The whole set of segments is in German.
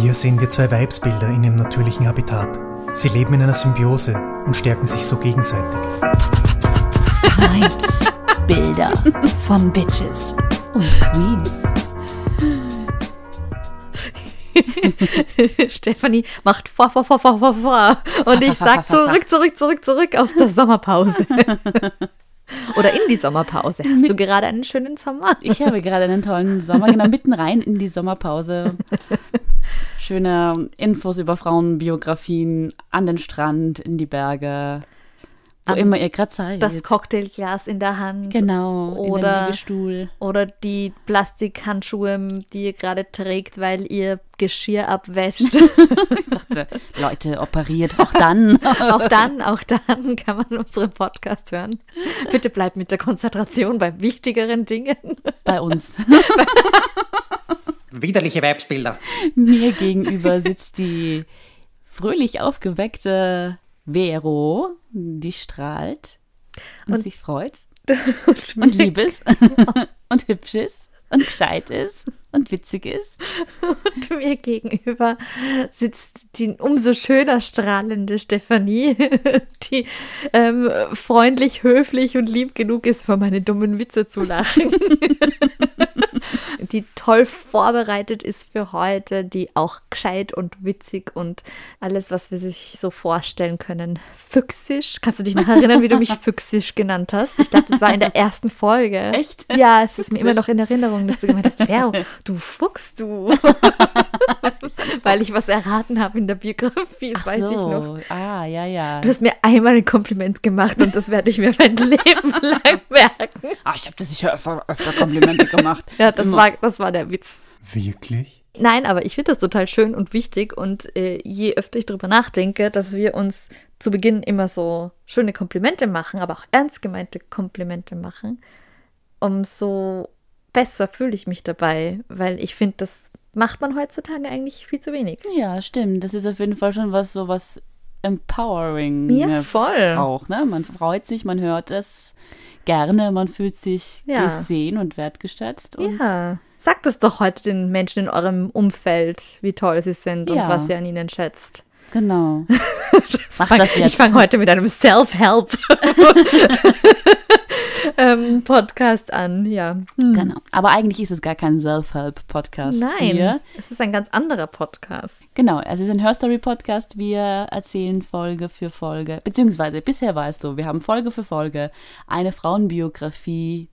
Hier sehen wir zwei Weibsbilder in ihrem natürlichen Habitat. Sie leben in einer Symbiose und stärken sich so gegenseitig. Vibes, Bilder von Bitches und Queens. Stefanie macht vor, vor, vor, vor, vor, vor. Und ich sag zurück, zurück, zurück, zurück aus der Sommerpause. Oder in die Sommerpause. Hast du gerade einen schönen Sommer? Ich habe gerade einen tollen Sommer, genau mitten rein in die Sommerpause. Schöne Infos über Frauenbiografien an den Strand, in die Berge, wo An immer ihr gerade seid. Das Cocktailglas in der Hand. Genau, Oder- den Liegestuhl. Oder die Plastikhandschuhe, die ihr gerade trägt, weil ihr Geschirr abwäscht. Ich dachte, Leute, operiert auch dann. auch dann, auch dann kann man unseren Podcast hören. Bitte bleibt mit der Konzentration bei wichtigeren Dingen. Bei uns. Widerliche Weibsbilder. Mir gegenüber sitzt die fröhlich aufgeweckte Vero, die strahlt und, Und- sich freut Und, und lieb ist und hübsch ist und gescheit ist und witzig ist. Und mir gegenüber sitzt die umso schöner strahlende Stefanie, die ähm, freundlich, höflich und lieb genug ist, vor meine dummen Witze zu lachen. Die toll vorbereitet ist für heute, die auch gescheit und witzig und alles, was wir sich so vorstellen können. Füchsisch. Kannst du dich noch erinnern, wie du mich Füchsisch genannt hast? Ich dachte, das war in der ersten Folge. Echt? Ja, es ist mir immer Füchsisch? noch in Erinnerung, dass du gemeint hast, Vero, du Fuchs, du. Weil ich was erraten habe in der Biografie, das Ach weiß so. ich noch. Ah, ja, ja. Du hast mir einmal ein Kompliment gemacht und das werde ich mir mein Leben lang merken. Ah, ich habe das sicher öfter, öfter Komplimente gemacht. Ja, das Immer. war, das war der Witz. Wirklich? Nein, aber ich finde das total schön und wichtig und äh, je öfter ich darüber nachdenke, dass wir uns zu Beginn immer so schöne Komplimente machen, aber auch ernst gemeinte Komplimente machen, umso besser fühle ich mich dabei, weil ich finde, das macht man heutzutage eigentlich viel zu wenig. Ja, stimmt. Das ist auf jeden Fall schon was so was empowering. Ja, voll. Auch, ne? Man freut sich, man hört es gerne, man fühlt sich Ja. gesehen und wertgeschätzt. Und Ja. Sagt es doch heute den Menschen in eurem Umfeld, wie toll sie sind Ja. und was ihr an ihnen schätzt. Genau. Mach fang- das jetzt. Ich fange heute mit einem Self-Help ähm, Podcast an, ja. genau. Aber eigentlich ist es gar kein Self-Help-Podcast Nein, hier. es ist ein ganz anderer Podcast. Genau, es ist ein Hörstory-Podcast. Wir erzählen Folge für Folge, beziehungsweise bisher war es so, wir haben Folge für Folge eine Frauenbiografie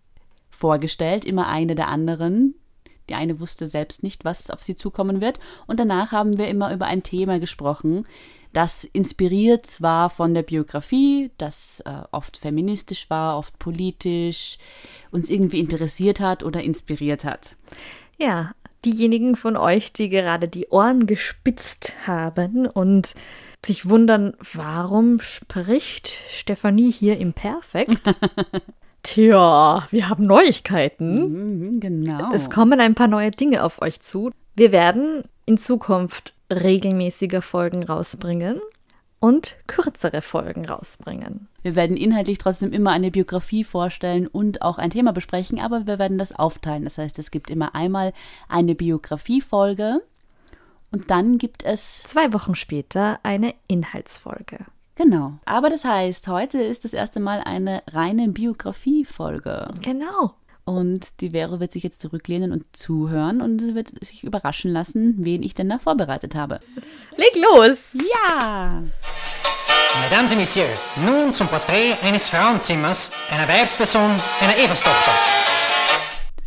vorgestellt, immer eine der anderen. Die eine wusste selbst nicht, was auf sie zukommen wird. Und danach haben wir immer über ein Thema gesprochen, das inspiriert war von der Biografie, das äh, oft feministisch war, oft politisch, uns irgendwie interessiert hat oder inspiriert hat. Ja, diejenigen von euch, die gerade die Ohren gespitzt haben und sich wundern, warum spricht Stefanie hier im Perfekt? Tja, wir haben Neuigkeiten. Mhm, genau. Es kommen ein paar neue Dinge auf euch zu. Wir werden in Zukunft regelmäßiger Folgen rausbringen und kürzere Folgen rausbringen. Wir werden inhaltlich trotzdem immer eine Biografie vorstellen und auch ein Thema besprechen, aber wir werden das aufteilen. Das heißt, es gibt immer einmal eine Biografiefolge und dann gibt es, Zwei Wochen später eine Inhaltsfolge. genau. Aber das heißt, heute ist das erste Mal eine reine Biografiefolge. Genau. Und die Vero wird sich jetzt zurücklehnen und zuhören und sie wird sich überraschen lassen, wen ich denn da vorbereitet habe. Leg los! Ja! Mesdames et Messieurs, nun zum Porträt eines Frauenzimmers, einer Weibsperson, einer Everstochter.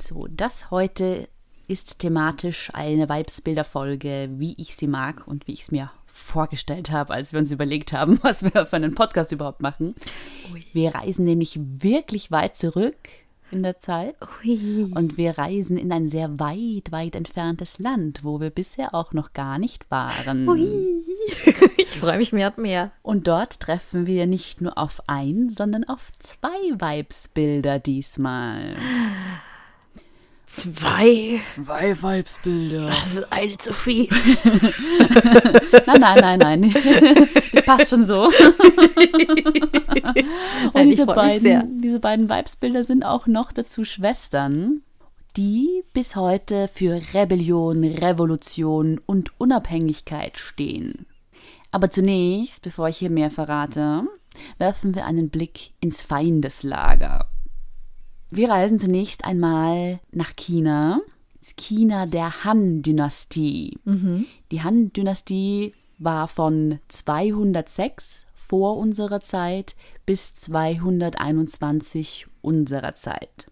So, das heute ist thematisch eine Weibsbilderfolge, wie ich sie mag und wie ich es mir vorgestellt habe, als wir uns überlegt haben, was wir für einen Podcast überhaupt machen. Wir reisen nämlich wirklich weit zurück in der Zeit Ui. und wir reisen in ein sehr weit, weit entferntes Land, wo wir bisher auch noch gar nicht waren. Ich freue mich mehr und mehr. Und dort treffen wir nicht nur auf ein, sondern auf zwei Weibsbilder diesmal. Zwei. Zwei Weibsbilder. Das ist eine zu viel. Nein, nein, nein, nein. Das passt schon so. Und Nein, diese beiden, diese beiden Weibsbilder sind auch noch dazu Schwestern. die bis heute für Rebellion, Revolution und Unabhängigkeit stehen. Aber zunächst, bevor ich hier mehr verrate, werfen wir einen Blick ins Feindeslager. Wir reisen zunächst einmal nach China, China der Han-Dynastie. Die Han-Dynastie war von 206 vor unserer Zeit bis 221 unserer Zeit.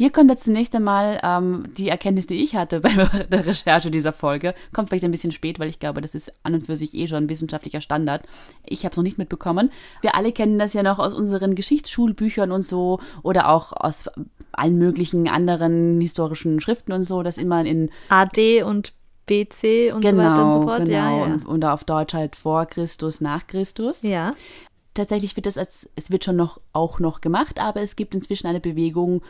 Hier kommt jetzt zunächst einmal ähm, die Erkenntnis, die ich hatte bei der Recherche dieser Folge. Kommt vielleicht ein bisschen spät, weil ich glaube, das ist an und für sich eh schon ein wissenschaftlicher Standard. Ich habe es noch nicht mitbekommen. Wir alle kennen das ja noch aus unseren Geschichtsschulbüchern und so oder auch aus allen möglichen anderen historischen Schriften und so, dass immer in AD und BC und so weiter und so fort. genau Ja, ja. Und, und auf Deutsch halt vor Christus, nach Christus ja. Tatsächlich wird das als, es wird schon noch auch noch gemacht, aber es gibt inzwischen eine Bewegung,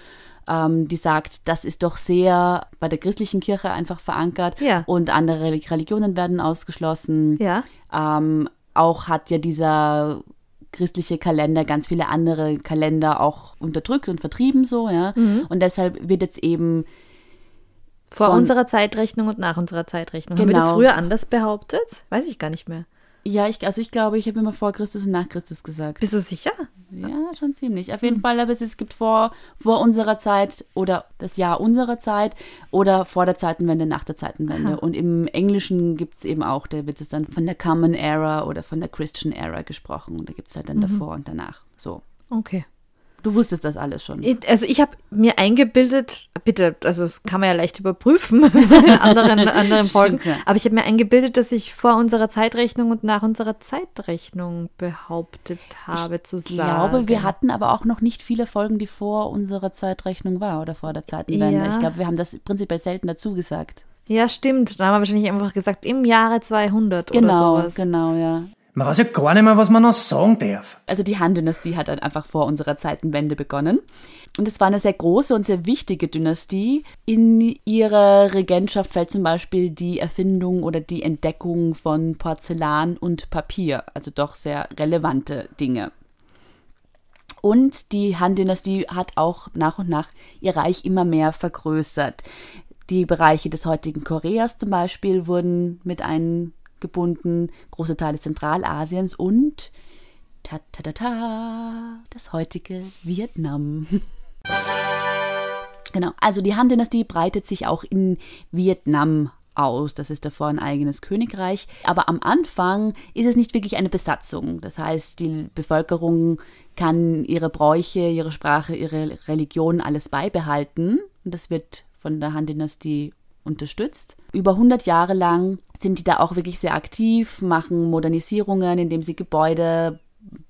ähm, die sagt, das ist doch sehr bei der christlichen Kirche einfach verankert Ja. und andere Reli- Religionen werden ausgeschlossen. Ja. Ähm, auch hat ja dieser christliche Kalender ganz viele andere Kalender auch unterdrückt und vertrieben so, ja. Mhm. Und deshalb wird jetzt eben Vor unserer Zeitrechnung und nach unserer Zeitrechnung. Haben wir das Genau. früher anders behauptet? Weiß ich gar nicht mehr. Ja, ich, also ich glaube, ich habe immer vor Christus und nach Christus gesagt. Bist du sicher? Ja, schon ziemlich. Auf jeden Fall, aber es, es gibt vor, vor unserer Zeit oder das Jahr unserer Zeit oder vor der Zeitenwende, nach der Zeitenwende. Und im Englischen gibt es eben auch, da wird es dann von der Common Era oder von der Christian Era gesprochen. Und da gibt es halt dann davor und danach. So. Okay. Du wusstest das alles schon. Ich- Also ich habe mir eingebildet, bitte, also das kann man ja leicht überprüfen in anderen, anderen Folgen, Stimmt, ja. aber ich habe mir eingebildet, dass ich vor unserer Zeitrechnung und nach unserer Zeitrechnung behauptet habe zu Ich sagen. glaube, wir hatten aber auch noch nicht viele Folgen, die vor unserer Zeitrechnung war oder vor der Zeitenwende. Ja. Ich glaube, wir haben das prinzipiell selten dazu gesagt. Ja, stimmt. Da haben wir wahrscheinlich einfach gesagt, im Jahre 200 Genau, oder sowas. genau, ja. Man weiß ja gar nicht mehr, was man noch sagen darf. also die Han-Dynastie hat dann einfach vor unserer Zeitenwende begonnen. Und es war eine sehr große und sehr wichtige Dynastie. In ihre Regentschaft fällt zum Beispiel die Erfindung oder die Entdeckung von Porzellan und Papier, also doch sehr relevante Dinge. Und die Han-Dynastie hat auch nach und nach ihr Reich immer mehr vergrößert. Die Bereiche des heutigen Koreas zum Beispiel wurden mit eingebunden, große Teile Zentralasiens und ta ta ta ta, das heutige Vietnam. Genau, also die Han-Dynastie breitet sich auch in Vietnam aus. Das ist davor ein eigenes Königreich. Aber am Anfang ist es nicht wirklich eine Besatzung. Das heißt, die Bevölkerung kann ihre Bräuche, ihre Sprache, ihre Religion alles beibehalten. Und das wird von der Han-Dynastie unterstützt. Über 100 Jahre lang sind die da auch wirklich sehr aktiv, machen Modernisierungen, indem sie Gebäude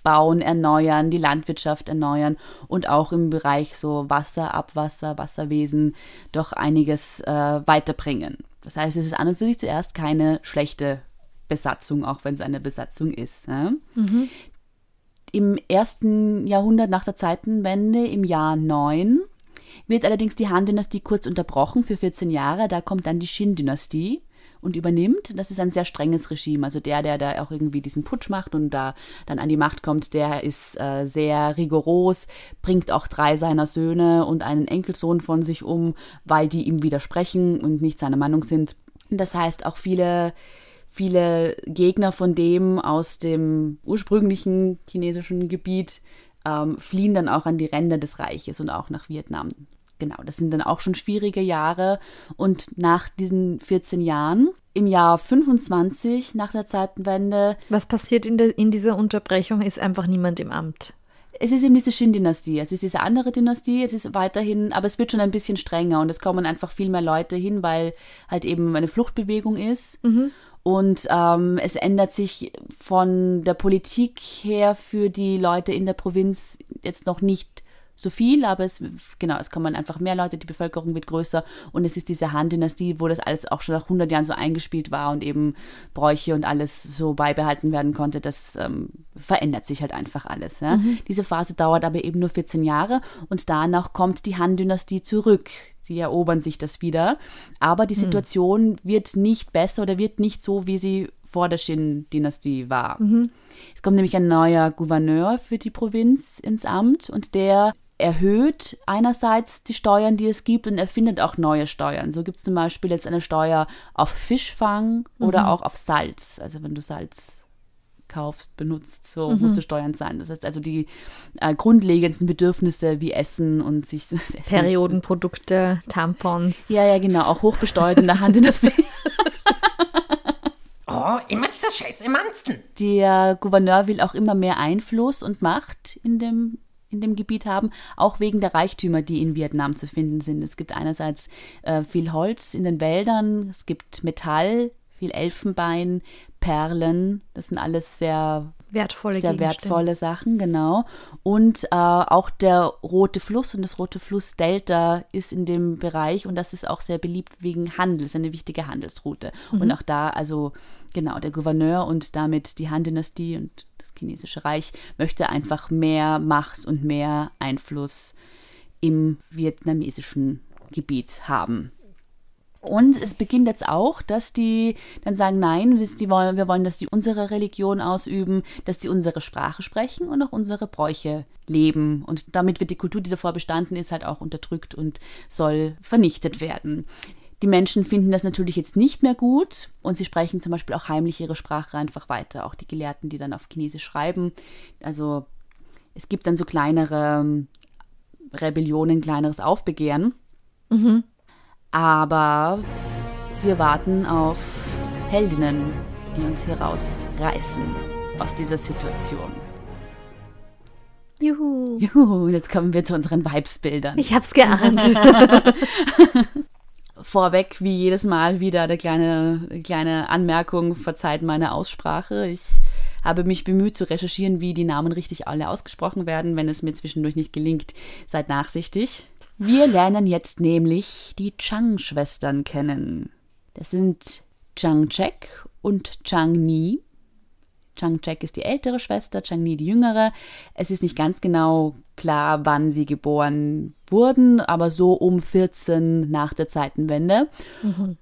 bauen, erneuern, die Landwirtschaft erneuern und auch im Bereich so Wasser, Abwasser, Wasserwesen doch einiges äh, weiterbringen. Das heißt, es ist an und für sich zuerst keine schlechte Besatzung, auch wenn es eine Besatzung ist. Ja? Im ersten Jahrhundert nach der Zeitenwende, im Jahr 9, wird allerdings die Han-Dynastie kurz unterbrochen für 14 Jahre. Da kommt dann die Shin-Dynastie und übernimmt. Das ist ein sehr strenges Regime. Also der, der da auch irgendwie diesen Putsch macht und da dann an die Macht kommt, der ist äh, sehr rigoros, bringt auch drei seiner Söhne und einen Enkelsohn von sich um, weil die ihm widersprechen und nicht seiner Meinung sind. Das heißt, auch viele viele Gegner von dem aus dem ursprünglichen chinesischen Gebiet ähm, fliehen dann auch an die Ränder des Reiches und auch nach Vietnam. Genau, das sind dann auch schon schwierige Jahre. Und nach diesen 14 Jahren, im Jahr 25 nach der Zeitenwende, Was passiert in, der, in dieser Unterbrechung, ist einfach niemand im Amt. es ist eben diese Shin-Dynastie, es ist diese andere Dynastie, es ist weiterhin, aber es wird schon ein bisschen strenger und es kommen einfach viel mehr Leute hin, weil halt eben eine Fluchtbewegung ist. Und ähm, es ändert sich von der Politik her für die Leute in der Provinz jetzt noch nicht so viel, aber es, genau, es kommen einfach mehr Leute, die Bevölkerung wird größer und es ist diese Han-Dynastie, wo das alles auch schon nach 100 Jahren so eingespielt war und eben Bräuche und alles so beibehalten werden konnte, das ähm, verändert sich halt einfach alles. Ja? Diese Phase dauert aber eben nur 14 Jahre und danach kommt die Han-Dynastie zurück. Sie erobern sich das wieder, aber die Situation wird nicht besser oder wird nicht so, wie sie vor der Shin-Dynastie war. Es kommt nämlich ein neuer Gouverneur für die Provinz ins Amt und der erhöht einerseits die Steuern, die es gibt, und erfindet auch neue Steuern. So gibt es zum Beispiel jetzt eine Steuer auf Fischfang oder auch auf Salz. Also wenn du Salz kaufst, benutzt, so musst du Steuern zahlen. Das heißt also die äh, grundlegendsten Bedürfnisse wie Essen und sich das Essen. Periodenprodukte, Tampons. Ja, ja, genau, auch hochbesteuert in der Handindustrie. Oh, immer dieser scheiß Emanzen. Der Gouverneur will auch immer mehr Einfluss und Macht in dem, in dem Gebiet haben, auch wegen der Reichtümer, die in Vietnam zu finden sind. Es gibt einerseits äh, viel Holz in den Wäldern, es gibt Metall, viel Elfenbein, Perlen. Das sind alles sehr Wertvolle sehr wertvolle Sachen, genau. Und äh, auch der Rote Fluss und das Rote Fluss Delta ist in dem Bereich und das ist auch sehr beliebt wegen Handel, ist eine wichtige Handelsroute. Und auch da, also genau, der Gouverneur und damit die Han-Dynastie und das chinesische Reich möchte einfach mehr Macht und mehr Einfluss im vietnamesischen Gebiet haben. Und es beginnt jetzt auch, dass die dann sagen, nein, ihr, wollen- wir wollen, dass die unsere Religion ausüben, dass die unsere Sprache sprechen und auch unsere Bräuche leben. Und damit wird die Kultur, die davor bestanden ist, halt auch unterdrückt und soll vernichtet werden. Die Menschen finden das natürlich jetzt nicht mehr gut und sie sprechen zum Beispiel auch heimlich ihre Sprache einfach weiter. Auch die Gelehrten, die dann auf Chinesisch schreiben. Also es gibt dann so kleinere ähm, Rebellionen, kleineres Aufbegehren. Aber wir warten auf Heldinnen, die uns hier rausreißen aus dieser Situation. Juhu. Juhu, jetzt kommen wir zu unseren Vibesbildern. Ich hab's geahnt. Vorweg, wie jedes Mal, wieder eine kleine, kleine Anmerkung, verzeiht meine Aussprache. Ich habe mich bemüht zu recherchieren, wie die Namen richtig alle ausgesprochen werden. Wenn es mir zwischendurch nicht gelingt, seid nachsichtig. Wir lernen jetzt nämlich die Chang-Schwestern kennen. Das sind Chang Chek und Chang Ni. Chang Chek ist die ältere Schwester, Chang Ni die jüngere. Es ist nicht ganz genau klar, wann sie geboren wurden, aber so um 14 nach der Zeitenwende.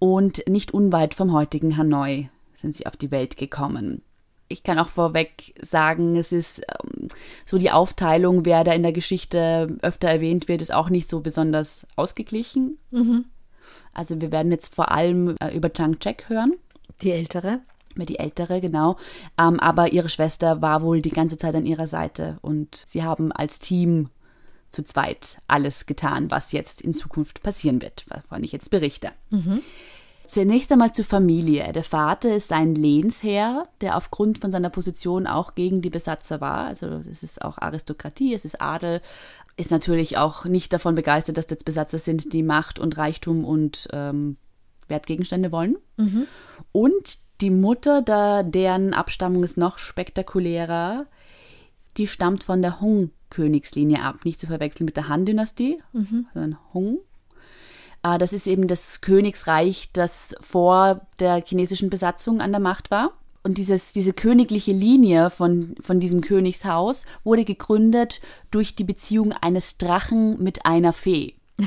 Und nicht unweit vom heutigen Hanoi sind sie auf die Welt gekommen. Ich kann auch vorweg sagen, es ist ähm, so die Aufteilung, wer da in der Geschichte öfter erwähnt wird, ist auch nicht so besonders ausgeglichen. Also wir werden jetzt vor allem äh, über Chang Chek hören Die ältere. die ältere, genau. Ähm, aber ihre Schwester war wohl die ganze Zeit an ihrer Seite und sie haben als Team zu zweit alles getan, was jetzt in Zukunft passieren wird, wovon ich jetzt berichte. Zunächst einmal zur Familie. Der Vater ist ein Lehnsherr, der aufgrund von seiner Position auch gegen die Besatzer war. Also es ist auch Aristokratie, es ist Adel, ist natürlich auch nicht davon begeistert, dass das Besatzer sind, die Macht und Reichtum und ähm, Wertgegenstände wollen. Und die Mutter, da, deren Abstammung ist noch spektakulärer, die stammt von der Hong-Königslinie ab. Nicht zu verwechseln mit der Han-Dynastie, sondern Hong. Äh, Das ist eben das Königsreich, das vor der chinesischen Besatzung an der Macht war. Und dieses, diese königliche Linie von, von diesem Königshaus wurde gegründet durch die Beziehung eines Drachen mit einer Fee.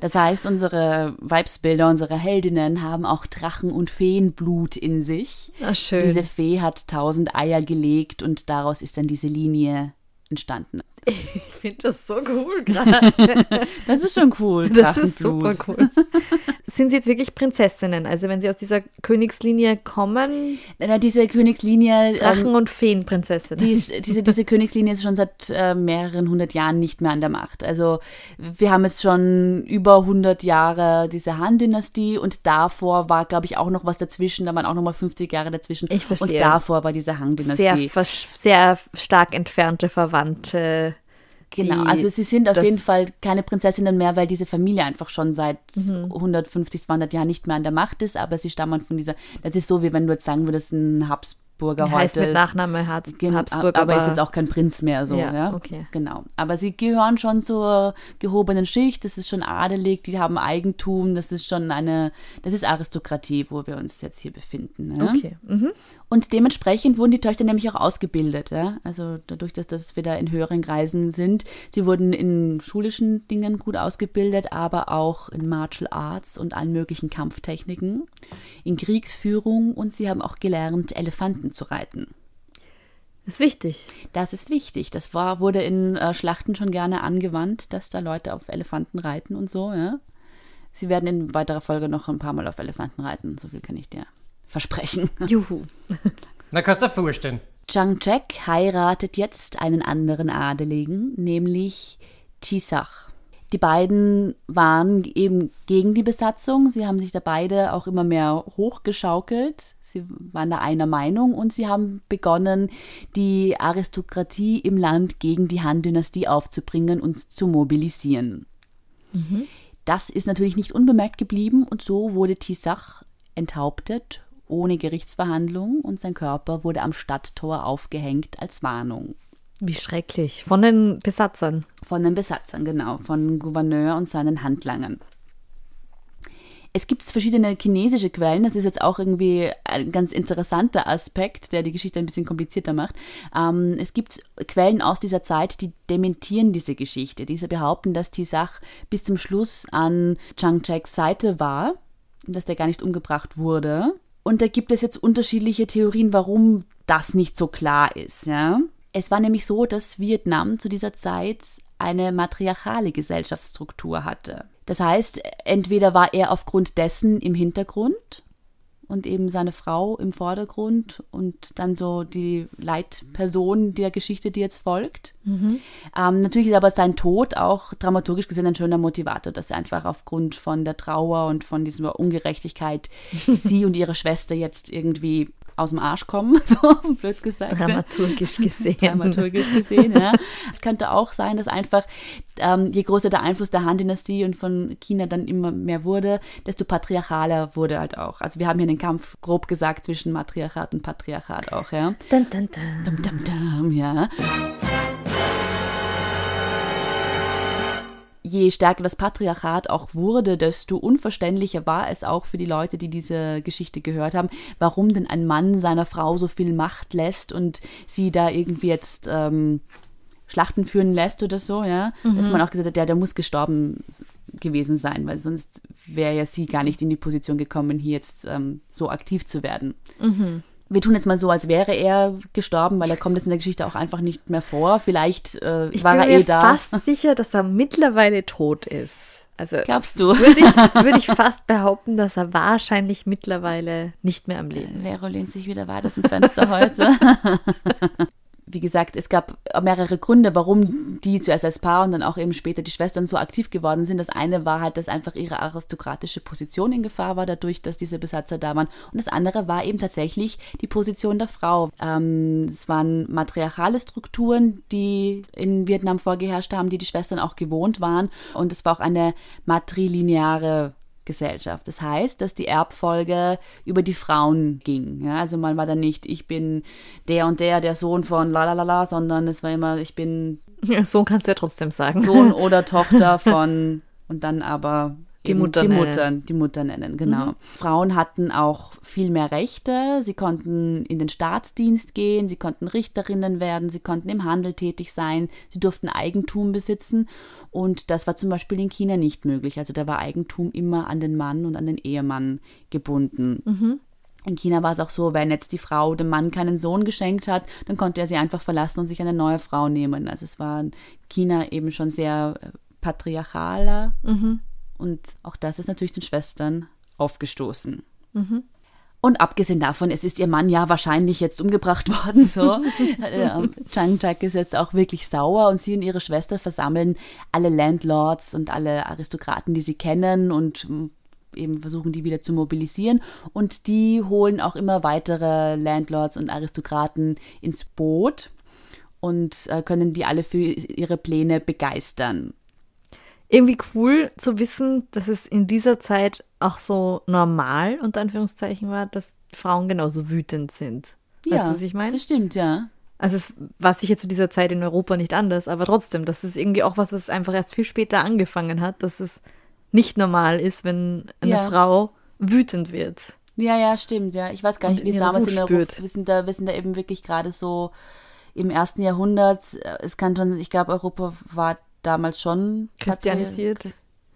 Das heißt, unsere Weibsbilder, unsere Heldinnen haben auch Drachen- und Feenblut in sich. Ah, schön. Diese Fee hat tausend Eier gelegt und daraus ist dann diese Linie entstanden. Ich finde das so cool gerade. Das ist schon cool. Das ist super cool. Sind sie jetzt wirklich Prinzessinnen? Also wenn sie aus dieser Königslinie kommen, Na, Diese Königslinie, Drachen- ähm, und Feenprinzessinnen. die ist, diese, diese Königslinie ist schon seit äh, mehreren hundert Jahren nicht mehr an der Macht. Also wir haben jetzt schon über 100 Jahre diese Han-Dynastie und davor war, glaube ich, auch noch was dazwischen. Da waren auch noch mal 50 Jahre dazwischen. Ich verstehe. Und davor war diese sehr, Han-Dynastie. versch- sehr stark entfernte Verwandte. Genau, also sie sind auf jeden Fall keine Prinzessinnen mehr, weil diese Familie einfach schon seit Mhm. 150, 200 Jahren nicht mehr an der Macht ist, aber sie stammen von dieser, das ist so, wie wenn du jetzt sagen würdest, ein Habsburger heißt heute mit. Nachname Habs Gen- Habsburg, aber, ist jetzt auch kein Prinz mehr so, Ja, ja. okay. Genau. Aber sie gehören schon zur gehobenen Schicht, das ist schon adelig, die haben Eigentum, das ist schon eine, das ist Aristokratie, wo wir uns jetzt hier befinden. Ja? Okay. Mhm. Und dementsprechend wurden die Töchter nämlich auch ausgebildet. Ja? Also dadurch, dass das wieder in höheren Kreisen sind. Sie wurden in schulischen Dingen gut ausgebildet, aber auch in Martial Arts und allen möglichen Kampftechniken, in Kriegsführung und sie haben auch gelernt, Elefanten zu reiten. Ist wichtig. Das ist wichtig. Das war, wurde in äh, Schlachten schon gerne angewandt, dass da Leute auf Elefanten reiten und so, ja. Sie werden in weiterer Folge noch ein paar Mal auf Elefanten reiten. So viel kann ich dir versprechen. Juhu. Na, kannst du dir vorstellen. Zhang Chek heiratet jetzt einen anderen Adeligen, nämlich Tisach. Die beiden waren eben gegen die Besatzung. Sie haben sich da beide auch immer mehr hochgeschaukelt. Sie waren da einer Meinung und sie haben begonnen, die Aristokratie im Land gegen die Han-Dynastie aufzubringen und zu mobilisieren. Das ist natürlich nicht unbemerkt geblieben und so wurde Tisach enthauptet ohne Gerichtsverhandlung und sein Körper wurde am Stadttor aufgehängt als Warnung. Wie schrecklich. Von den Besatzern. Von den Besatzern, genau, von Gouverneur und seinen Handlangern. Es gibt verschiedene chinesische Quellen, das ist jetzt auch irgendwie ein ganz interessanter Aspekt, der die Geschichte ein bisschen komplizierter macht. Ähm, es gibt Quellen aus dieser Zeit, die dementieren diese Geschichte. Diese behaupten, dass Tisach bis zum Schluss an Chang Cheks Seite war, dass der gar nicht umgebracht wurde. Und da gibt es jetzt unterschiedliche Theorien, warum das nicht so klar ist. Ja? Es war nämlich so, dass Vietnam zu dieser Zeit eine matriarchale Gesellschaftsstruktur hatte. Das heißt, entweder war er aufgrund dessen im Hintergrund und eben seine Frau im Vordergrund und dann so die Leitperson der Geschichte, die jetzt folgt. Ähm, natürlich ist aber sein Tod auch dramaturgisch gesehen ein schöner Motivator, dass er einfach aufgrund von der Trauer und von dieser Ungerechtigkeit sie und ihre Schwester jetzt irgendwie aus dem Arsch kommen, so blöd gesagt. Dramaturgisch gesehen. Dramaturgisch gesehen, ja. Es könnte auch sein, dass einfach, ähm, je größer der Einfluss der Han-Dynastie und von China dann immer mehr wurde, desto patriarchaler wurde halt auch. Also wir haben hier den Kampf, grob gesagt, zwischen Matriarchat und Patriarchat auch, ja. Dun, dun, dun. Dum, dum, dum, ja. Je stärker das Patriarchat auch wurde, desto unverständlicher war es auch für die Leute, die diese Geschichte gehört haben, warum denn ein Mann seiner Frau so viel Macht lässt und sie da irgendwie jetzt ähm, Schlachten führen lässt oder so, ja. Dass man auch gesagt hat, ja, der muss gestorben gewesen sein, weil sonst wäre ja sie gar nicht in die Position gekommen, hier jetzt ähm, so aktiv zu werden. Wir tun jetzt mal so, als wäre er gestorben, weil er kommt jetzt in der Geschichte auch einfach nicht mehr vor. Vielleicht äh, Ich war bin er eh da. fast sicher, dass er mittlerweile tot ist. Also Glaubst du? würde ich, würde ich fast behaupten, dass er wahrscheinlich mittlerweile nicht mehr am Leben Vero lehnt sich wieder weit aus dem Fenster heute. Wie gesagt, es gab mehrere Gründe, warum die zuerst als Paar und dann auch eben später die Schwestern so aktiv geworden sind. Das eine war halt, dass einfach ihre aristokratische Position in Gefahr war, dadurch, dass diese Besatzer da waren. Und das andere war eben tatsächlich die Position der Frau. Ähm, es waren matriarchale Strukturen, die in Vietnam vorgeherrscht haben, die die Schwestern auch gewohnt waren. Und es war auch eine matrilineare Gesellschaft. Das heißt, dass die Erbfolge über die Frauen ging. Ja, also man war dann nicht, ich bin der und der, der Sohn von la la la la, sondern es war immer, ich bin Ja, so kannst du ja trotzdem sagen. Sohn oder Tochter von und dann aber Die Mutter die nennen. Mutter, die Mutter nennen, genau. Frauen hatten auch viel mehr Rechte, sie konnten in den Staatsdienst gehen, sie konnten Richterinnen werden, sie konnten im Handel tätig sein, sie durften Eigentum besitzen und das war zum Beispiel in China nicht möglich. Also da war Eigentum immer an den Mann und an den Ehemann gebunden. In China war es auch so, wenn jetzt die Frau dem Mann keinen Sohn geschenkt hat, dann konnte er sie einfach verlassen und sich eine neue Frau nehmen. Also es war in China eben schon sehr äh, patriarchaler und auch das ist natürlich den Schwestern aufgestoßen. Und abgesehen davon, es ist ihr Mann ja wahrscheinlich jetzt umgebracht worden, so. Ähm, Chang Chak ist jetzt auch wirklich sauer und sie und ihre Schwester versammeln alle Landlords und alle Aristokraten, die sie kennen und mm, eben versuchen, die wieder zu mobilisieren. Und die holen auch immer weitere Landlords und Aristokraten ins Boot und äh, können die alle für ihre Pläne begeistern. Irgendwie cool zu wissen, dass es in dieser Zeit auch so normal, unter Anführungszeichen, war, dass Frauen genauso wütend sind. Weißt du, was ich meine? Das stimmt, ja. Also es war sicher zu dieser Zeit in Europa nicht anders, aber trotzdem, das ist irgendwie auch was, was einfach erst viel später angefangen hat, dass es nicht normal ist, wenn eine Ja. Frau wütend wird. Ja, ja, stimmt, ja. Ich weiß gar nicht, wie es damals in der spürt. Wir sind da, wir sind da eben wirklich gerade so im ersten Jahrhundert. Es kann schon, ich glaube, Europa war damals schon Christianisiert.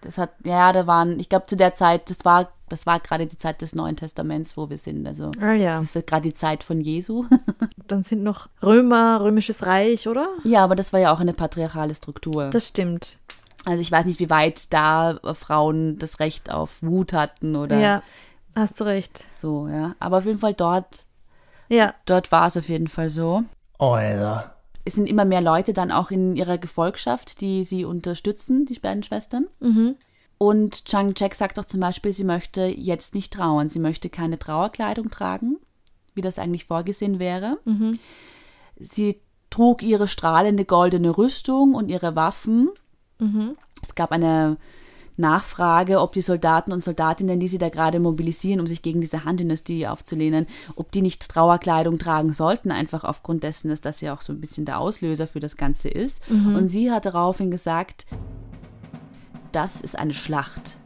Das hat, ja, da waren, ich glaube, zu der Zeit, das war, Das war gerade die Zeit des Neuen Testaments, wo wir sind. Also Ah ja. das wird gerade die Zeit von Jesu. Dann sind noch Römer, Römisches Reich, oder? ja, aber das war ja auch eine patriarchale Struktur. Das stimmt. also ich weiß nicht, wie weit da äh, Frauen das Recht auf Wut hatten oder Ja, hast du recht. so, ja. Aber auf jeden Fall dort, Ja, dort war es auf jeden Fall so. Alter. Es sind immer mehr Leute dann auch in ihrer Gefolgschaft, die sie unterstützen, die beiden Schwestern. Und Chang Chek sagt auch zum Beispiel, sie möchte jetzt nicht trauern. Sie möchte keine Trauerkleidung tragen, wie das eigentlich vorgesehen wäre. Sie trug ihre strahlende goldene Rüstung und ihre Waffen. Es gab eine Nachfrage, ob die Soldaten und Soldatinnen, die sie da gerade mobilisieren, um sich gegen diese Han-Dynastie aufzulehnen, ob die nicht Trauerkleidung tragen sollten, einfach aufgrund dessen, dass das ja auch so ein bisschen der Auslöser für das Ganze ist. Und sie hat daraufhin gesagt, das ist eine Schlacht.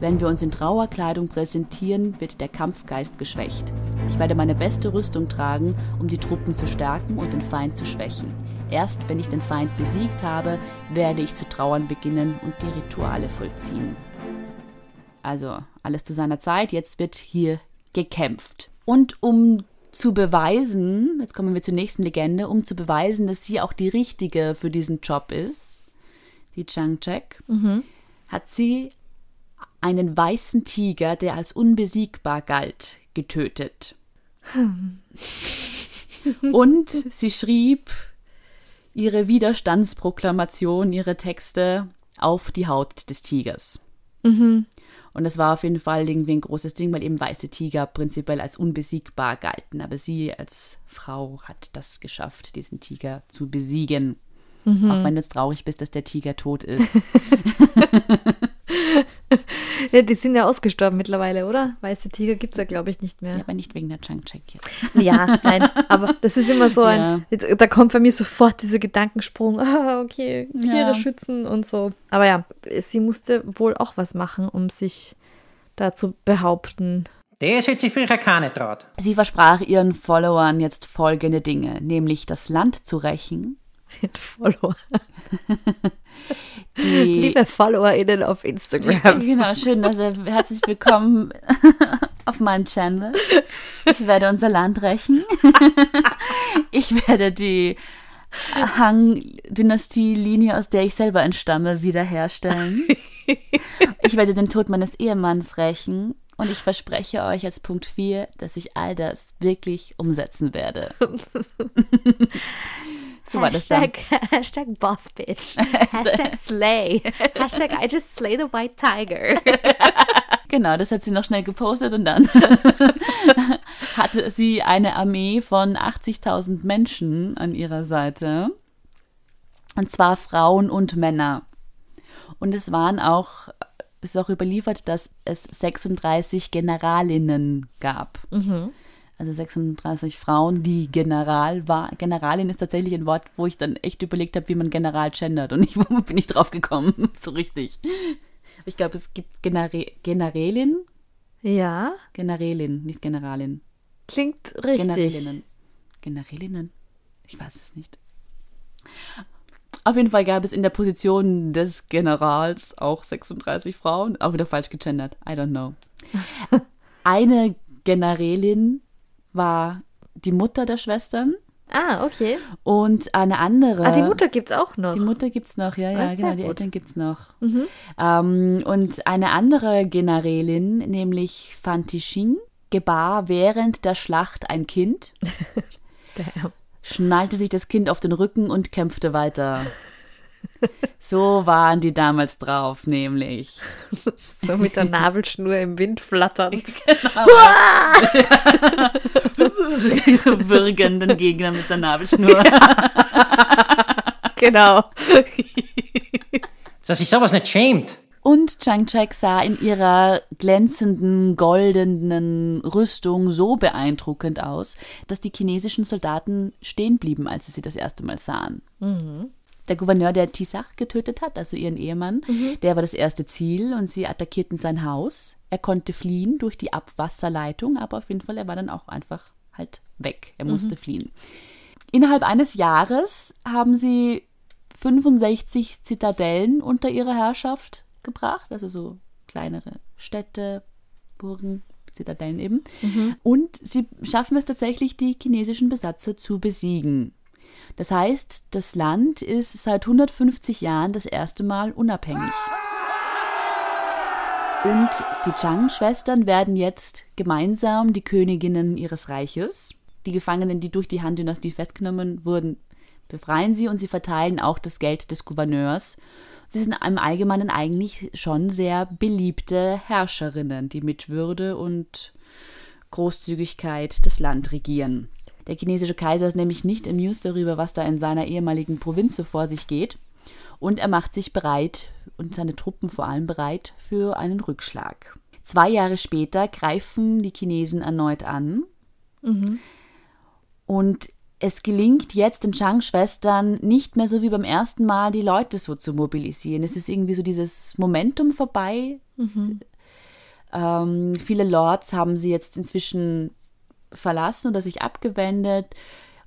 Wenn wir uns in Trauerkleidung präsentieren, wird der Kampfgeist geschwächt. Ich werde meine beste Rüstung tragen, um die Truppen zu stärken und den Feind zu schwächen. Erst wenn ich den Feind besiegt habe, werde ich zu trauern beginnen und die Rituale vollziehen. Also alles zu seiner Zeit, jetzt wird hier gekämpft. Und um zu beweisen, jetzt kommen wir zur nächsten Legende, um zu beweisen, dass sie auch die richtige für diesen Job ist, die Chang Chek, hat sie einen weißen Tiger, der als unbesiegbar galt, getötet. Und sie schrieb ihre Widerstandsproklamation, ihre Texte auf die Haut des Tigers. Und das war auf jeden Fall irgendwie ein großes Ding, weil eben weiße Tiger prinzipiell als unbesiegbar galten. Aber sie als Frau hat das geschafft, diesen Tiger zu besiegen. Auch wenn du jetzt traurig bist, dass der Tiger tot ist. ja, die sind ja ausgestorben mittlerweile, oder? Weiße Tiger gibt es ja, glaube ich, nicht mehr. Aber nicht wegen der Chang Chek jetzt. Ja, nein, aber das ist immer so ein, da kommt bei mir sofort dieser Gedankensprung, ah, okay, Tiere Ja. schützen und so. Aber ja, sie musste wohl auch was machen, um sich da zu behaupten. Das hätte sich früher keiner traut. Sie versprach ihren Followern jetzt folgende Dinge, nämlich das Land zu rächen, Follower. Die Liebe FollowerInnen auf Instagram. Genau, schön, also herzlich willkommen auf meinem Channel. Ich werde unser Land rächen. Ich werde die Han-Dynastie-Linie, aus der ich selber entstamme, wiederherstellen. Ich werde den Tod meines Ehemanns rächen. Und ich verspreche euch als Punkt 4, dass ich all das wirklich umsetzen werde. So war das dann. Hashtag, Boss Bitch. Hashtag Slay. Hashtag I just slay the white tiger. Genau, das hat sie noch schnell gepostet und dann hatte sie eine Armee von 80.000 Menschen an ihrer Seite. Und zwar Frauen und Männer. Und es waren auch, es ist auch überliefert, dass es 36 Generalinnen gab. Also 36 Frauen, die General war. Generalin ist tatsächlich ein Wort, wo ich dann echt überlegt habe, wie man General gendert. Und ich, wo bin ich drauf gekommen? So richtig. Ich glaube, es gibt Genere Generälin. Ja, Generälin, nicht Generalin. klingt richtig. Generälinnen. Generälinnen? Ich weiß es nicht. Auf jeden Fall gab es in der Position des Generals auch 36 Frauen. Auch wieder falsch gegendert. I don't know. Eine Generälin war die Mutter der Schwestern Ah, okay. und eine andere. Ah, die Mutter gibt's auch noch. Die Mutter gibt's noch, ja, ja, sehr genau, die gut. Eltern gibt's noch. Ähm, und eine andere Generälin, nämlich Fanti Xing, gebar während der Schlacht ein Kind, schnallte sich das Kind auf den Rücken und kämpfte weiter. So waren die damals drauf, nämlich. So mit der Nabelschnur im Wind flatternd. so würgenden Gegner mit der Nabelschnur. genau. Dass sich sowas nicht schämt. Und Chang Chek sah in ihrer glänzenden, goldenen Rüstung so beeindruckend aus, dass die chinesischen Soldaten stehen blieben, als sie sie das erste Mal sahen. Der Gouverneur, der Tisach getötet hat, also ihren Ehemann, der war das erste Ziel und sie attackierten sein Haus. Er konnte fliehen durch die Abwasserleitung, aber auf jeden Fall, er war dann auch einfach halt weg. Er musste fliehen. Innerhalb eines Jahres haben sie 65 Zitadellen unter ihre Herrschaft gebracht, also so kleinere Städte, Burgen, Zitadellen eben. Und sie schaffen es tatsächlich, die chinesischen Besatzer zu besiegen. Das heißt, das Land ist seit 150 Jahren das erste Mal unabhängig. Und die Zhang-Schwestern werden jetzt gemeinsam die Königinnen ihres Reiches. Die Gefangenen, die durch die Han-Dynastie festgenommen wurden, befreien sie und sie verteilen auch das Geld des Gouverneurs. Sie sind im Allgemeinen eigentlich schon sehr beliebte Herrscherinnen, die mit Würde und Großzügigkeit das Land regieren. Der chinesische Kaiser ist nämlich nicht amused darüber, was da in seiner ehemaligen Provinz so vor sich geht. Und er macht sich bereit und seine Truppen vor allem bereit für einen Rückschlag. Zwei Jahre später greifen die Chinesen erneut an. Und es gelingt jetzt den Chang-Schwestern nicht mehr so wie beim ersten Mal, die Leute so zu mobilisieren. Es ist irgendwie so dieses Momentum vorbei. Ähm, viele Lords haben sie jetzt inzwischen verlassen oder sich abgewendet.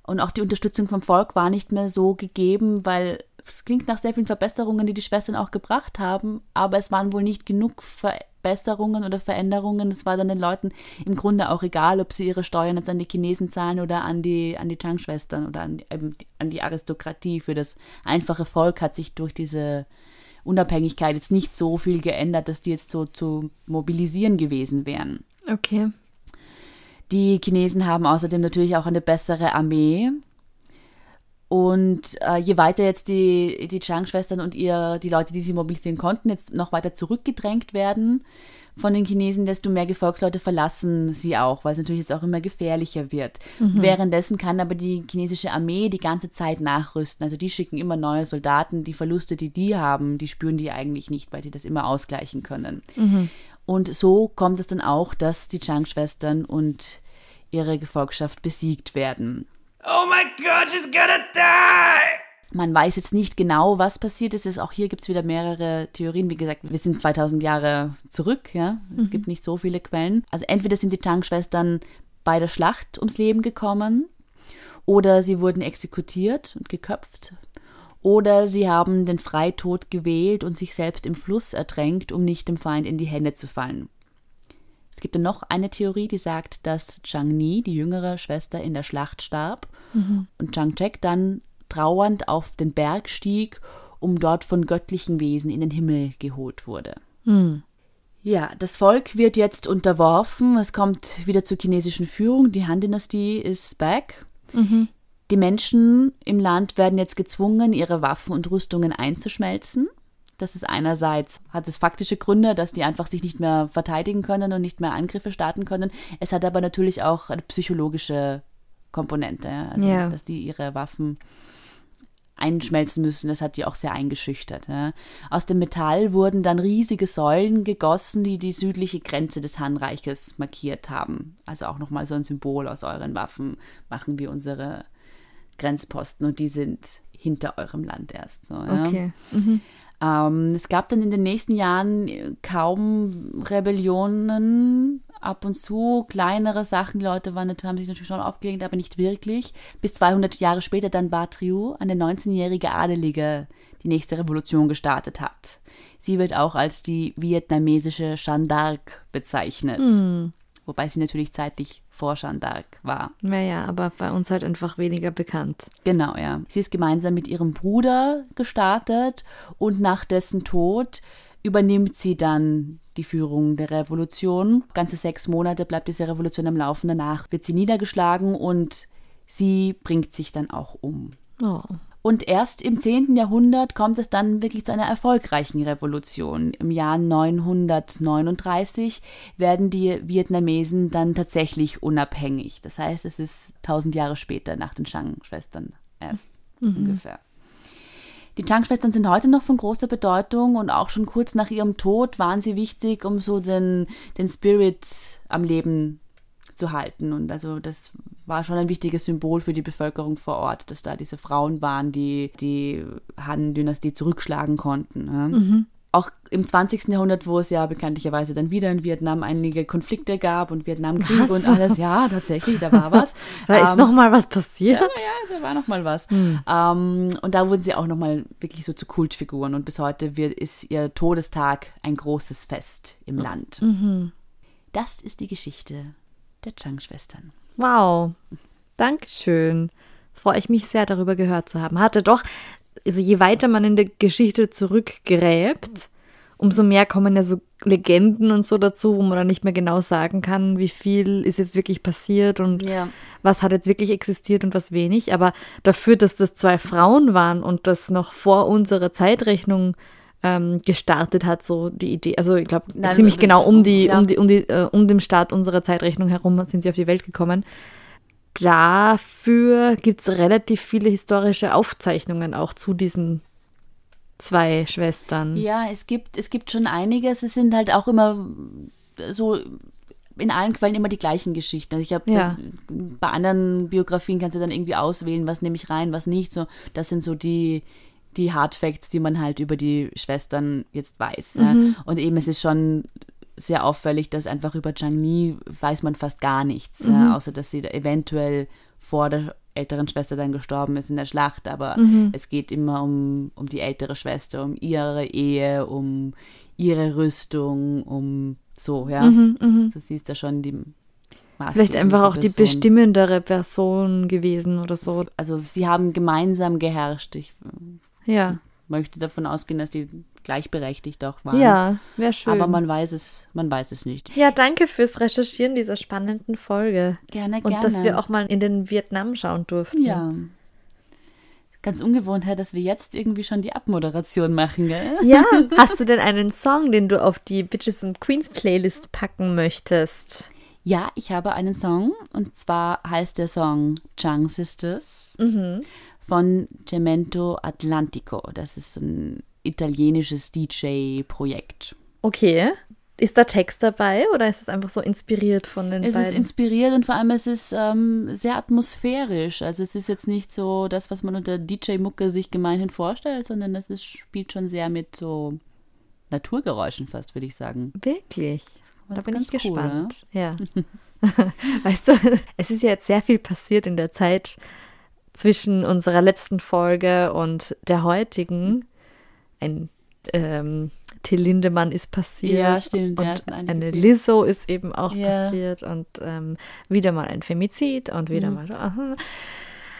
Und auch die Unterstützung vom Volk war nicht mehr so gegeben, weil es klingt nach sehr vielen Verbesserungen, die die Schwestern auch gebracht haben, aber es waren wohl nicht genug Verbesserungen oder Veränderungen. Es war dann den Leuten im Grunde auch egal, ob sie ihre Steuern jetzt an die Chinesen zahlen oder an die, an die Chang-Schwestern oder an, eben an die Aristokratie. Für das einfache Volk hat sich durch diese Unabhängigkeit jetzt nicht so viel geändert, dass die jetzt so zu mobilisieren gewesen wären. Okay. Die Chinesen haben außerdem natürlich auch eine bessere Armee. Und äh, je weiter jetzt die, die Chang-Schwestern und ihr, die Leute, die sie mobilisieren konnten, jetzt noch weiter zurückgedrängt werden von den Chinesen, desto mehr Gefolgsleute verlassen sie auch, weil es natürlich jetzt auch immer gefährlicher wird. Währenddessen kann aber die chinesische Armee die ganze Zeit nachrüsten. Also die schicken immer neue Soldaten. Die Verluste, die die haben, die spüren die eigentlich nicht, weil die das immer ausgleichen können. Und so kommt es dann auch, dass die Chang-Schwestern und ihre Gefolgschaft besiegt werden. Oh my god, she's gonna die! Man weiß jetzt nicht genau, was passiert ist. Es- Auch hier gibt es wieder mehrere Theorien. Wie gesagt, wir sind 2000 Jahre zurück. Ja? Es gibt nicht so viele Quellen. Also entweder sind die Chang-Schwestern bei der Schlacht ums Leben gekommen oder sie wurden exekutiert und geköpft oder sie haben den Freitod gewählt und sich selbst im Fluss ertränkt, um nicht dem Feind in die Hände zu fallen. Es gibt dann noch eine Theorie, die sagt, dass Chang Ni, die jüngere Schwester, in der Schlacht starb und Chang Chek dann trauernd auf den Berg stieg, um dort von göttlichen Wesen in den Himmel geholt wurde. Ja, das Volk wird jetzt unterworfen. Es kommt wieder zur chinesischen Führung. Die Han-Dynastie ist back. Die Menschen im Land werden jetzt gezwungen, ihre Waffen und Rüstungen einzuschmelzen. Das ist einerseits, hat es faktische Gründe, dass die einfach sich nicht mehr verteidigen können und nicht mehr Angriffe starten können. Es hat aber natürlich auch eine psychologische Komponente, also Ja. dass die ihre Waffen einschmelzen müssen. Das hat die auch sehr eingeschüchtert. Ja. Aus dem Metall wurden dann riesige Säulen gegossen, die die südliche Grenze des Han-Reiches markiert haben. Also auch nochmal so ein Symbol aus euren Waffen machen wir unsere Grenzposten und die sind hinter eurem Land erst. So, ja. Okay. Ähm, es gab dann in den nächsten Jahren kaum Rebellionen, ab und zu kleinere Sachen. Die Leute waren, haben sich natürlich schon aufgelegt, aber nicht wirklich. Bis 200 Jahre später dann Batriu, eine 19-jährige Adelige, die nächste Revolution gestartet hat. Sie wird auch als die vietnamesische Jeanne d'Arc bezeichnet. Wobei sie natürlich zeitlich Jeanne d'Arc war. Naja, aber bei uns halt einfach weniger bekannt. Genau, ja. Sie ist gemeinsam mit ihrem Bruder gestartet und nach dessen Tod übernimmt sie dann die Führung der Revolution. Ganze sechs Monate bleibt diese Revolution am Laufen. Danach wird sie niedergeschlagen und sie bringt sich dann auch um. Oh. Und erst im 10. Jahrhundert kommt es dann wirklich zu einer erfolgreichen Revolution. Im Jahr 939 werden die Vietnamesen dann tatsächlich unabhängig. Das heißt, es ist 1000 Jahre später nach den Shang-Schwestern erst ungefähr. Die Chang-Schwestern sind heute noch von großer Bedeutung und auch schon kurz nach ihrem Tod waren sie wichtig, um so den, den Spirit am Leben zu halten. Und also das war schon ein wichtiges Symbol für die Bevölkerung vor Ort, dass da diese Frauen waren, die die Han-Dynastie zurückschlagen konnten. Ja. Auch im 20. Jahrhundert, wo es ja bekanntlicherweise dann wieder in Vietnam einige Konflikte gab und Vietnamkrieg und alles, ja, tatsächlich, da war was. Da ist Ähm, noch mal was passiert. ja, da war noch mal was. Ähm, und da wurden sie auch noch mal wirklich so zu Kultfiguren. Und bis heute wird, ist ihr Todestag ein großes Fest im Land. das ist die Geschichte der Chang-Schwestern. Wow. Dankeschön. Freue ich mich sehr, darüber gehört zu haben. Hatte doch, also je weiter man in der Geschichte zurückgräbt, umso mehr kommen ja so Legenden und so dazu, wo man dann nicht mehr genau sagen kann, wie viel ist jetzt wirklich passiert und Ja. was hat jetzt wirklich existiert und was wenig. Aber dafür, dass das zwei Frauen waren und das noch vor unserer Zeitrechnung ähm, gestartet hat, so die Idee. Also ich glaube, Nein, ziemlich äh, genau um die, ja. um die, um die, äh, um den Start unserer Zeitrechnung herum sind sie auf die Welt gekommen. Dafür gibt es relativ viele historische Aufzeichnungen auch zu diesen zwei Schwestern. Ja, es gibt, es gibt schon einiges. Es sind halt auch immer so in allen Quellen immer die gleichen Geschichten. Also ich habe Ja. bei anderen Biografien kannst du dann irgendwie auswählen, was nehme ich rein, was nicht. So, das sind so die die Hard Facts, die man halt über die Schwestern jetzt weiß. Ja. Und eben es ist schon sehr auffällig, dass einfach über Zhang Ni weiß man fast gar nichts, ja, außer dass sie da eventuell vor der älteren Schwester dann gestorben ist in der Schlacht, aber es geht immer um, um die ältere Schwester, um ihre Ehe, um ihre Rüstung, um so, ja. So sie ist da schon die Vielleicht einfach auch die Person. bestimmendere Person gewesen oder so. Also sie haben gemeinsam geherrscht. Ich Ja, möchte davon ausgehen, dass die gleichberechtigt auch waren. ja, wäre schön. Aber man weiß es, man weiß es nicht. ja, danke fürs Recherchieren dieser spannenden Folge. Gerne, Und gerne. dass wir auch mal in den Vietnam schauen durften. Ja. Ganz ungewohnt, Herr, dass wir jetzt irgendwie schon die Abmoderation machen, gell? Ja, hast du denn einen Song, den du auf die Bitches und Queens Playlist packen möchtest? Ja, ich habe einen Song und zwar heißt der Song Chang Sisters von Cemento Atlantico. Das ist ein italienisches DJ-Projekt. Okay. Ist da Text dabei oder ist es einfach so inspiriert von den Es ist beiden? inspiriert und vor allem es ist ähm, sehr atmosphärisch. Also es ist jetzt nicht so das, was man unter DJ-Mucke sich gemeinhin vorstellt, sondern es ist, spielt schon sehr mit so Naturgeräuschen fast, würde ich sagen. Wirklich? Da bin ist ich cool, gespannt. Ja. weißt du, es ist ja jetzt sehr viel passiert in der Zeit zwischen unserer letzten Folge und der heutigen. Ein ähm, Till Lindemann ist passiert. Ja, stimmt, Und eine. Lizzo ist eben auch Ja. passiert. Und ähm, wieder mal ein Femizid und Mhm. wieder mal. Aha.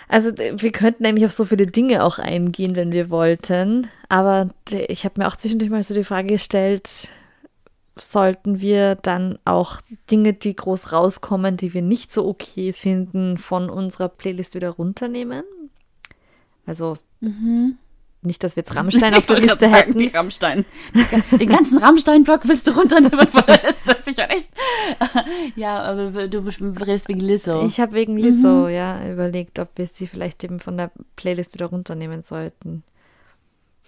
Also wir könnten eigentlich auf so viele Dinge auch eingehen, wenn wir wollten. Aber ich habe mir auch zwischendurch mal so die Frage gestellt, sollten wir dann auch Dinge, die groß rauskommen, die wir nicht so okay finden, von unserer Playlist wieder runternehmen? Also nicht, dass wir jetzt Rammstein auf der Mhm. Liste sagen, Die hätten. Rammstein. Den ganzen Rammstein-Block willst du runternehmen von der Liste, sicher echt. Ja, aber du redest wegen Lizzo. Ich habe wegen Lizzo ja überlegt, ob wir sie vielleicht eben von der Playlist wieder runternehmen sollten.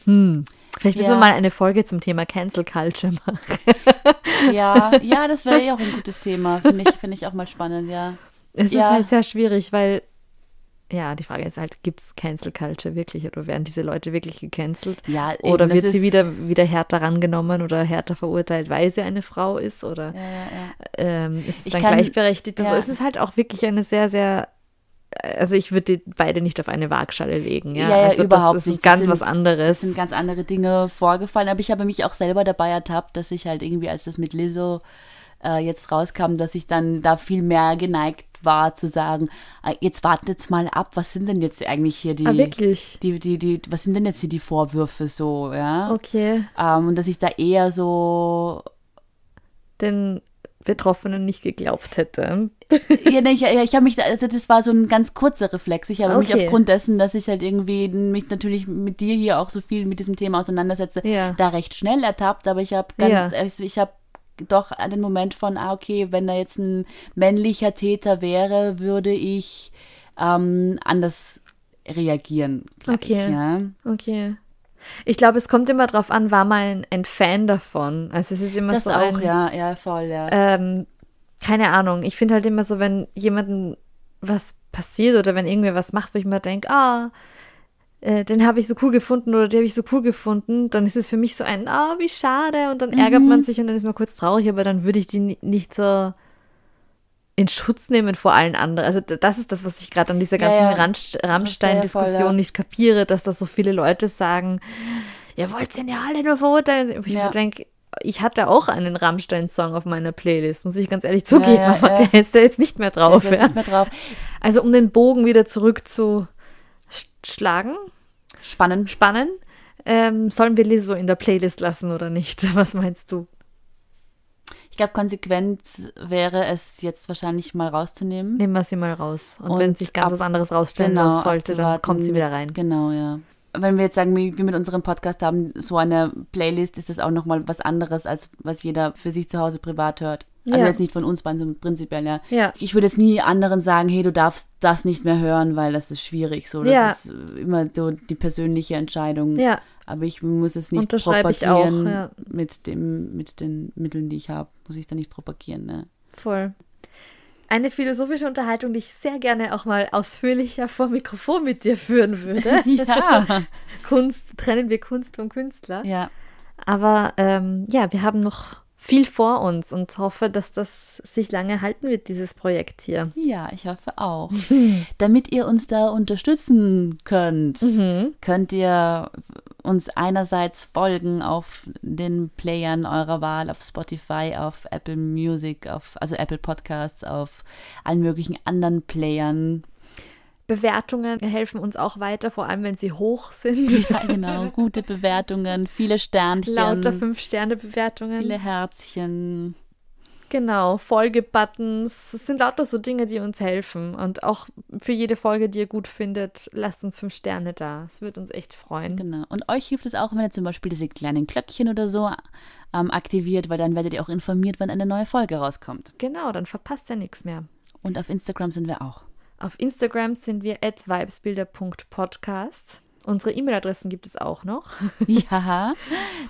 Hm. Vielleicht müssen Ja. wir mal eine Folge zum Thema Cancel Culture machen. ja, ja, das wäre ja auch ein gutes Thema. Finde ich, finde ich auch mal spannend, ja. Es Ja. ist halt sehr schwierig, weil, ja, die Frage ist halt, gibt es Cancel Culture wirklich oder werden diese Leute wirklich gecancelt? Ja, eben, Oder wird sie wieder, wieder härter rangenommen oder härter verurteilt, weil sie eine Frau ist? Oder Ja, ja, ja. ähm, ist es Ich dann kann- gleichberechtigt? Und so. ja. Es ist halt auch wirklich eine sehr, sehr, also ich würde die beide nicht auf eine Waagschale legen. Ja, Ja, ja, also überhaupt das ist nicht. ganz Das was sind- anderes. Es sind ganz andere Dinge vorgefallen, aber ich habe mich auch selber dabei ertappt, dass ich halt irgendwie, als das mit Lizzo äh, jetzt rauskam, dass ich dann da viel mehr geneigt war zu sagen, äh, jetzt wartet's mal ab, was sind denn jetzt eigentlich hier die, ah, wirklich? die, die, die, was sind denn jetzt hier die Vorwürfe so, ja? Okay, Ähm, und dass ich da eher so den Betroffenen nicht geglaubt hätte. ja, nee, ich, ich habe mich, da- also das war so ein ganz kurzer Reflex. Ich habe mich Okay. aufgrund dessen, dass ich halt irgendwie mich natürlich mit dir hier auch so viel mit diesem Thema auseinandersetze, Ja. da recht schnell ertappt. Aber ich habe ganz, Ja. also ich habe doch den Moment von, ah, okay, wenn da jetzt ein männlicher Täter wäre, würde ich ähm, anders reagieren. Okay. Ja. Okay. Ich glaube, es kommt immer drauf an, war man ein, Fan davon. Also es ist immer Das so auch, ein, ja, ja, voll, ja. ähm, keine Ahnung. Ich finde halt immer so, wenn jemandem was passiert oder wenn irgendwer was macht, wo ich mir denke, ah, äh, den habe ich so cool gefunden oder die habe ich so cool gefunden, dann ist es für mich so ein, ah, wie schade. Und dann ärgert Mhm. man sich und dann ist man kurz traurig, aber dann würde ich die ni- nicht so in Schutz nehmen vor allen anderen. Also das ist das, was ich gerade an dieser Ja, ganzen ja. Voll, Rammstein-Diskussion ja. nicht kapiere, dass da so viele Leute sagen, ihr wollt ihn ja alle nur verurteilen. Ich Ja. denke, ich hatte auch einen Rammstein-Song auf meiner Playlist, muss ich ganz ehrlich zugeben, ja, aber ja. der ist da jetzt nicht mehr drauf. ist jetzt Ja. nicht mehr drauf. Also um den Bogen wieder zurückzuschlagen, Spannend. spannen, ähm, sollen wir Lizzo in der Playlist lassen oder nicht? Was meinst du? Ich glaube, konsequent wäre es jetzt wahrscheinlich mal rauszunehmen. Nehmen wir sie mal raus. Und, Und wenn sich ganz ab- was anderes rausstellen genau, sollte, dann kommt sie wieder rein. Genau, ja. Wenn wir jetzt sagen, wie wir mit unserem Podcast haben, so eine Playlist ist das auch nochmal was anderes, als was jeder für sich zu Hause privat hört. Also Ja. jetzt nicht von uns beiden, sondern prinzipiell, ja. Ja. Ich würde jetzt nie anderen sagen, hey, du darfst das nicht mehr hören, weil das ist schwierig. So, das Ja. ist immer so die persönliche Entscheidung. Ja, Aber ich muss es nicht propagieren auch, ja. mit dem, mit den Mitteln, die ich habe. Muss ich da nicht propagieren, ne? voll. Eine philosophische Unterhaltung, die ich sehr gerne auch mal ausführlicher vor Mikrofon mit dir führen würde. ja. Kunst, trennen wir Kunst vom Künstler. ja. Aber ähm, ja, wir haben noch viel vor uns und hoffe, dass das sich lange halten wird, dieses Projekt hier. Ja, ich hoffe auch. Damit ihr uns da unterstützen könnt, Mhm. könnt ihr uns einerseits folgen auf den Playern eurer Wahl, auf Spotify, auf Apple Music, auf, also Apple Podcasts, auf allen möglichen anderen Playern. Bewertungen helfen uns auch weiter, vor allem wenn sie hoch sind. Ja, genau. Gute Bewertungen, viele Sternchen, Lauter 5-Sterne-Bewertungen. viele Herzchen. Genau, Folge-Buttons. Das sind lauter so Dinge, die uns helfen. Und auch für jede Folge, die ihr gut findet, lasst uns 5 Sterne da. Es wird uns echt freuen. Genau. Und euch hilft es auch, wenn ihr zum Beispiel diese kleinen Glöckchen oder so ähm, aktiviert, weil dann werdet ihr auch informiert, wenn eine neue Folge rauskommt. Genau, dann verpasst ihr nichts mehr. Und auf Instagram sind wir auch. Auf Instagram sind wir at vibesbilder.podcast. Unsere E-Mail-Adressen gibt es auch noch. Ja,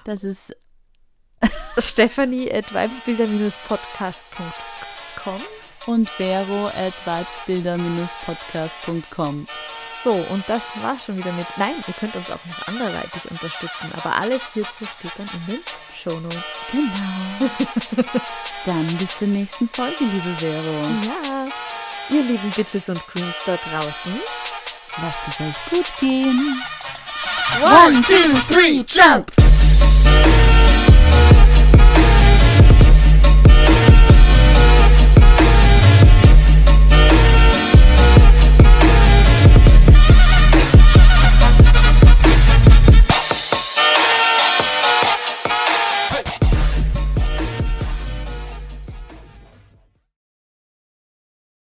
das ist Stephanie at vibesbilder-podcast.com. und vero at vibesbilder-podcast.com. So, und das war schon wieder mit. Nein, ihr könnt uns auch noch anderweitig unterstützen, aber alles hierzu steht dann in den Shownotes. Genau. Dann bis zur nächsten Folge, liebe Vero. Ja, ihr lieben Bitches und Queens da draußen. Lasst es euch gut gehen. One, two, three, jump!